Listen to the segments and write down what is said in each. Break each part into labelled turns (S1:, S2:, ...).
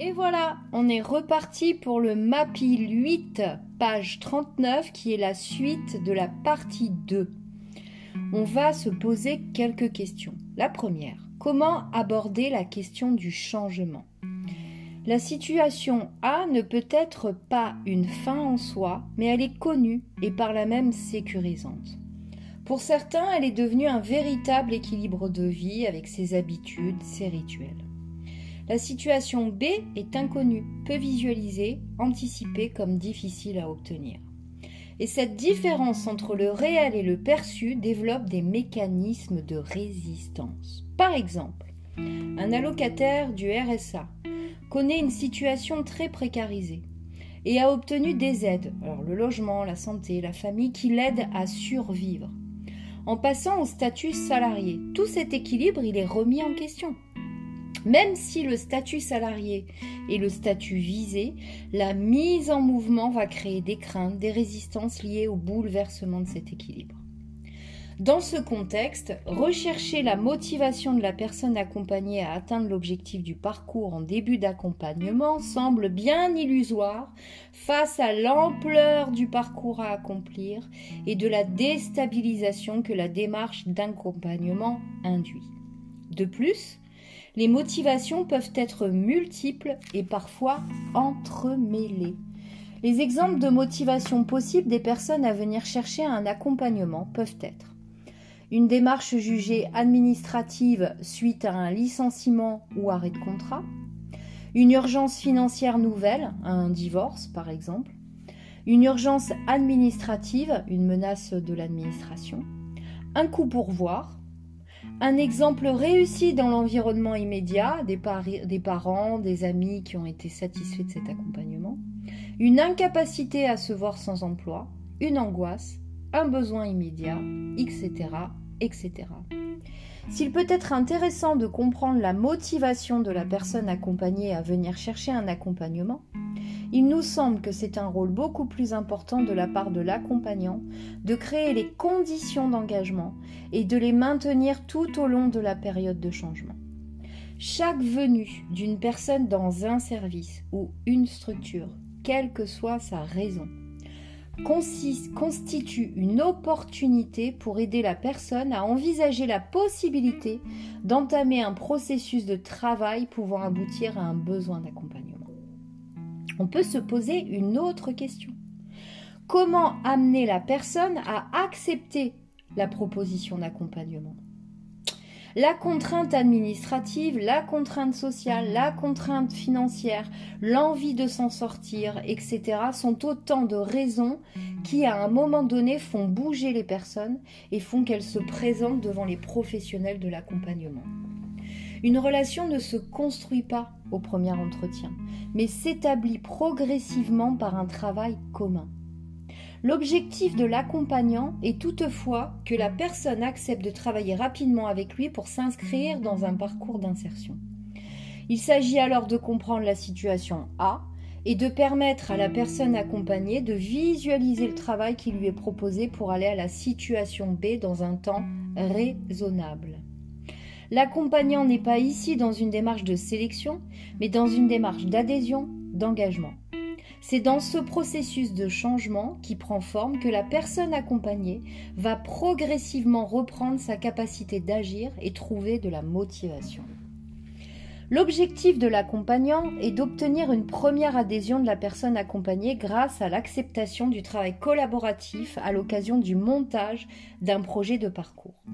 S1: Et voilà, on est reparti pour le MAPI 8, page 39, qui est la suite de la partie 2. On va se poser quelques questions. La première, comment aborder la question du changement? La situation A ne peut être pas une fin en soi, mais elle est connue et par la même sécurisante. Pour certains, elle est devenue un véritable équilibre de vie avec ses habitudes, ses rituels. La situation B est inconnue, peu visualisée, anticipée comme difficile à obtenir. Et cette différence entre le réel et le perçu développe des mécanismes de résistance. Par exemple, un allocataire du RSA connaît une situation très précarisée et a obtenu des aides, alors le logement, la santé, la famille, qui l'aident à survivre. En passant au statut salarié, tout cet équilibre, il est remis en question. Même si le statut salarié est le statut visé, la mise en mouvement va créer des craintes, des résistances liées au bouleversement de cet équilibre. Dans ce contexte, rechercher la motivation de la personne accompagnée à atteindre l'objectif du parcours en début d'accompagnement semble bien illusoire face à l'ampleur du parcours à accomplir et de la déstabilisation que la démarche d'accompagnement induit. De plus, les motivations peuvent être multiples et parfois entremêlées. Les exemples de motivation possibles des personnes à venir chercher un accompagnement peuvent être une démarche jugée administrative suite à un licenciement ou arrêt de contrat, une urgence financière nouvelle, un divorce par exemple, une urgence administrative, une menace de l'administration, un coup pour voir, un exemple réussi dans l'environnement immédiat, des, parents, des amis qui ont été satisfaits de cet accompagnement, une incapacité à se voir sans emploi, une angoisse, un besoin immédiat, etc. etc. S'il peut être intéressant de comprendre la motivation de la personne accompagnée à venir chercher un accompagnement, il nous semble que c'est un rôle beaucoup plus important de la part de l'accompagnant de créer les conditions d'engagement et de les maintenir tout au long de la période de changement. Chaque venue d'une personne dans un service ou une structure, quelle que soit sa raison, constitue une opportunité pour aider la personne à envisager la possibilité d'entamer un processus de travail pouvant aboutir à un besoin d'accompagnement on peut se poser une autre question. Comment amener la personne à accepter la proposition d'accompagnement? La contrainte administrative, la contrainte sociale, la contrainte financière, l'envie de s'en sortir, etc. sont autant de raisons qui, à un moment donné, font bouger les personnes et font qu'elles se présentent devant les professionnels de l'accompagnement. Une relation ne se construit pas au premier entretien, mais s'établit progressivement par un travail commun. L'objectif de l'accompagnant est toutefois que la personne accepte de travailler rapidement avec lui pour s'inscrire dans un parcours d'insertion. Il s'agit alors de comprendre la situation A et de permettre à la personne accompagnée de visualiser le travail qui lui est proposé pour aller à la situation B dans un temps raisonnable. L'accompagnant n'est pas ici dans une démarche de sélection, mais dans une démarche d'adhésion, d'engagement. C'est dans ce processus de changement qui prend forme que la personne accompagnée va progressivement reprendre sa capacité d'agir et trouver de la motivation. L'objectif de l'accompagnant est d'obtenir une première adhésion de la personne accompagnée grâce à l'acceptation du travail collaboratif à l'occasion du montage d'un projet de parcours.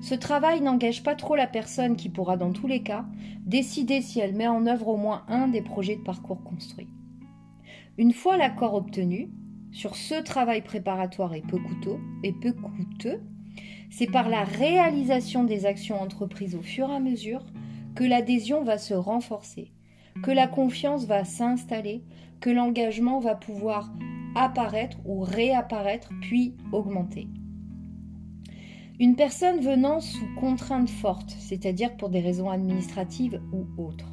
S1: Ce travail n'engage pas trop la personne qui pourra dans tous les cas décider si elle met en œuvre au moins un des projets de parcours construits. Une fois l'accord obtenu, sur ce travail préparatoire et peu coûteux, et peu coûteux c'est par la réalisation des actions entreprises au fur et à mesure que l'adhésion va se renforcer, que la confiance va s'installer, que l'engagement va pouvoir apparaître ou réapparaître puis augmenter. Une personne venant sous contrainte forte, c'est-à-dire pour des raisons administratives ou autres,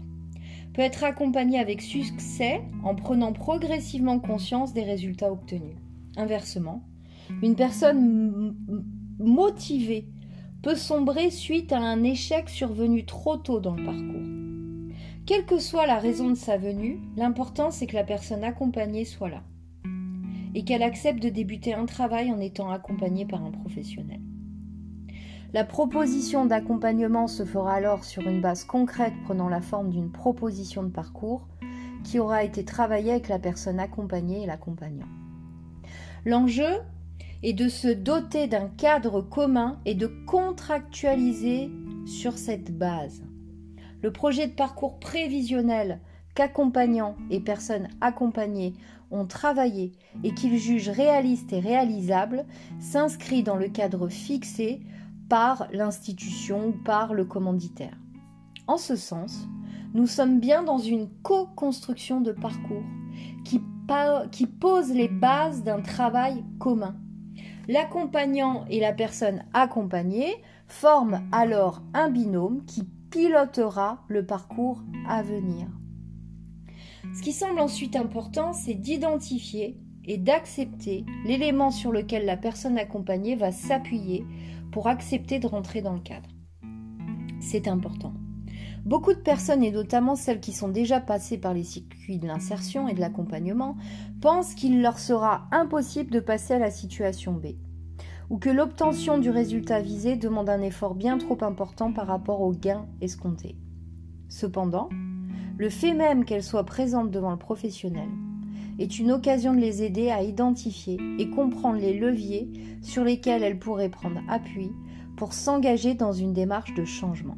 S1: peut être accompagnée avec succès en prenant progressivement conscience des résultats obtenus. Inversement, une personne motivée peut sombrer suite à un échec survenu trop tôt dans le parcours. Quelle que soit la raison de sa venue, l'important c'est que la personne accompagnée soit là et qu'elle accepte de débuter un travail en étant accompagnée par un professionnel. La proposition d'accompagnement se fera alors sur une base concrète prenant la forme d'une proposition de parcours qui aura été travaillée avec la personne accompagnée et l'accompagnant. L'enjeu est de se doter d'un cadre commun et de contractualiser sur cette base. Le projet de parcours prévisionnel qu'accompagnants et personnes accompagnées ont travaillé et qu'ils jugent réaliste et réalisable s'inscrit dans le cadre fixé par l'institution ou par le commanditaire. En ce sens, nous sommes bien dans une co-construction de parcours qui, pose les bases d'un travail commun. L'accompagnant et la personne accompagnée forment alors un binôme qui pilotera le parcours à venir. Ce qui semble ensuite important, c'est d'identifier et d'accepter l'élément sur lequel la personne accompagnée va s'appuyer pour accepter de rentrer dans le cadre. C'est important. Beaucoup de personnes, et notamment celles qui sont déjà passées par les circuits de l'insertion et de l'accompagnement, pensent qu'il leur sera impossible de passer à la situation B, ou que l'obtention du résultat visé demande un effort bien trop important par rapport au gain escompté. Cependant, le fait même qu'elles soient présentes devant le professionnel est une occasion de les aider à identifier et comprendre les leviers sur lesquels elles pourraient prendre appui pour s'engager dans une démarche de changement.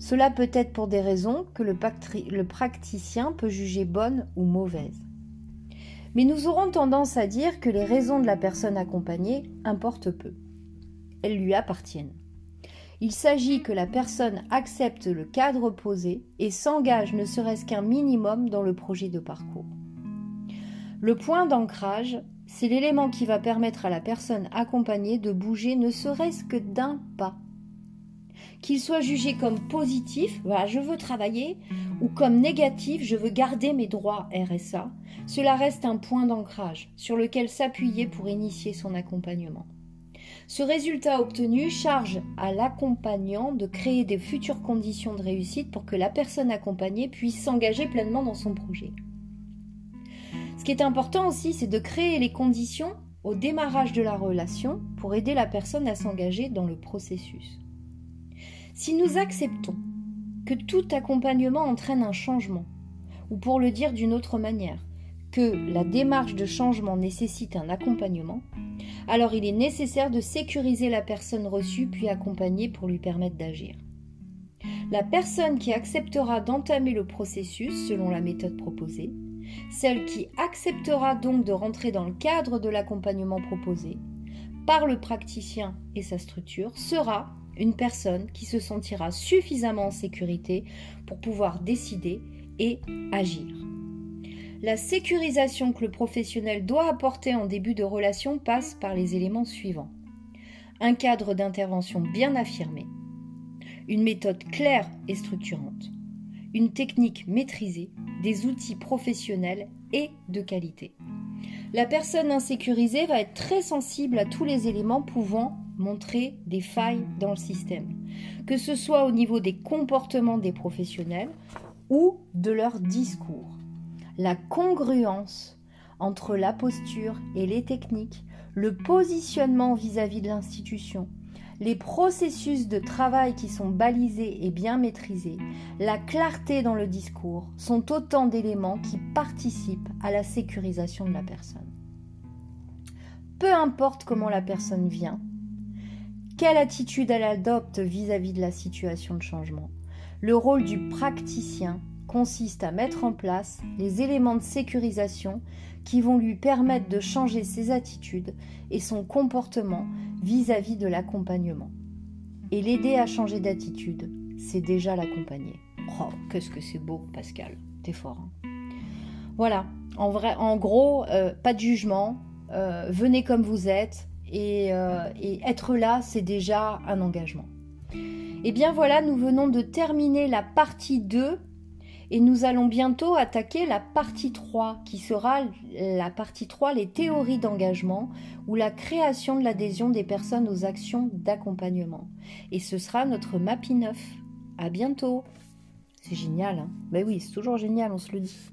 S1: Cela peut être pour des raisons que le, praticien peut juger bonnes ou mauvaises. Mais nous aurons tendance à dire que les raisons de la personne accompagnée importent peu. Elles lui appartiennent. Il s'agit que la personne accepte le cadre posé et s'engage ne serait-ce qu'un minimum dans le projet de parcours. Le point d'ancrage, c'est l'élément qui va permettre à la personne accompagnée de bouger ne serait-ce que d'un pas. Qu'il soit jugé comme positif, voilà, je veux travailler, ou comme négatif, je veux garder mes droits RSA, cela reste un point d'ancrage sur lequel s'appuyer pour initier son accompagnement. Ce résultat obtenu charge à l'accompagnant de créer des futures conditions de réussite pour que la personne accompagnée puisse s'engager pleinement dans son projet. Ce qui est important aussi, c'est de créer les conditions au démarrage de la relation pour aider la personne à s'engager dans le processus. Si nous acceptons que tout accompagnement entraîne un changement, ou pour le dire d'une autre manière, que la démarche de changement nécessite un accompagnement, alors il est nécessaire de sécuriser la personne reçue puis accompagnée pour lui permettre d'agir. La personne qui acceptera d'entamer le processus selon la méthode proposée celle qui acceptera donc de rentrer dans le cadre de l'accompagnement proposé par le praticien et sa structure sera une personne qui se sentira suffisamment en sécurité pour pouvoir décider et agir. La sécurisation que le professionnel doit apporter en début de relation passe par les éléments suivants. Un cadre d'intervention bien affirmé, une méthode claire et structurante, une technique maîtrisée, des outils professionnels et de qualité. La personne insécurisée va être très sensible à tous les éléments pouvant montrer des failles dans le système, que ce soit au niveau des comportements des professionnels ou de leur discours. La congruence entre la posture et les techniques, le positionnement vis-à-vis -vis de l'institution, les processus de travail qui sont balisés et bien maîtrisés, la clarté dans le discours sont autant d'éléments qui participent à la sécurisation de la personne. Peu importe comment la personne vient, quelle attitude elle adopte vis-à-vis de la situation de changement, le rôle du praticien consiste à mettre en place les éléments de sécurisation qui vont lui permettre de changer ses attitudes et son comportement vis-à-vis de l'accompagnement. Et l'aider à changer d'attitude, c'est déjà l'accompagner. Oh, qu'est-ce que c'est beau, Pascal. T'es fort. Hein. voilà. En, gros, euh, pas de jugement. Euh, venez comme vous êtes. Et, euh, et être là, c'est déjà un engagement. Et eh bien voilà, nous venons de terminer la partie 2 et nous allons bientôt attaquer la partie 3, qui sera la partie 3, les théories d'engagement ou la création de l'adhésion des personnes aux actions d'accompagnement. Et ce sera notre MAPI 9. À bientôt! C'est génial, hein Ben oui, c'est toujours génial, on se le dit.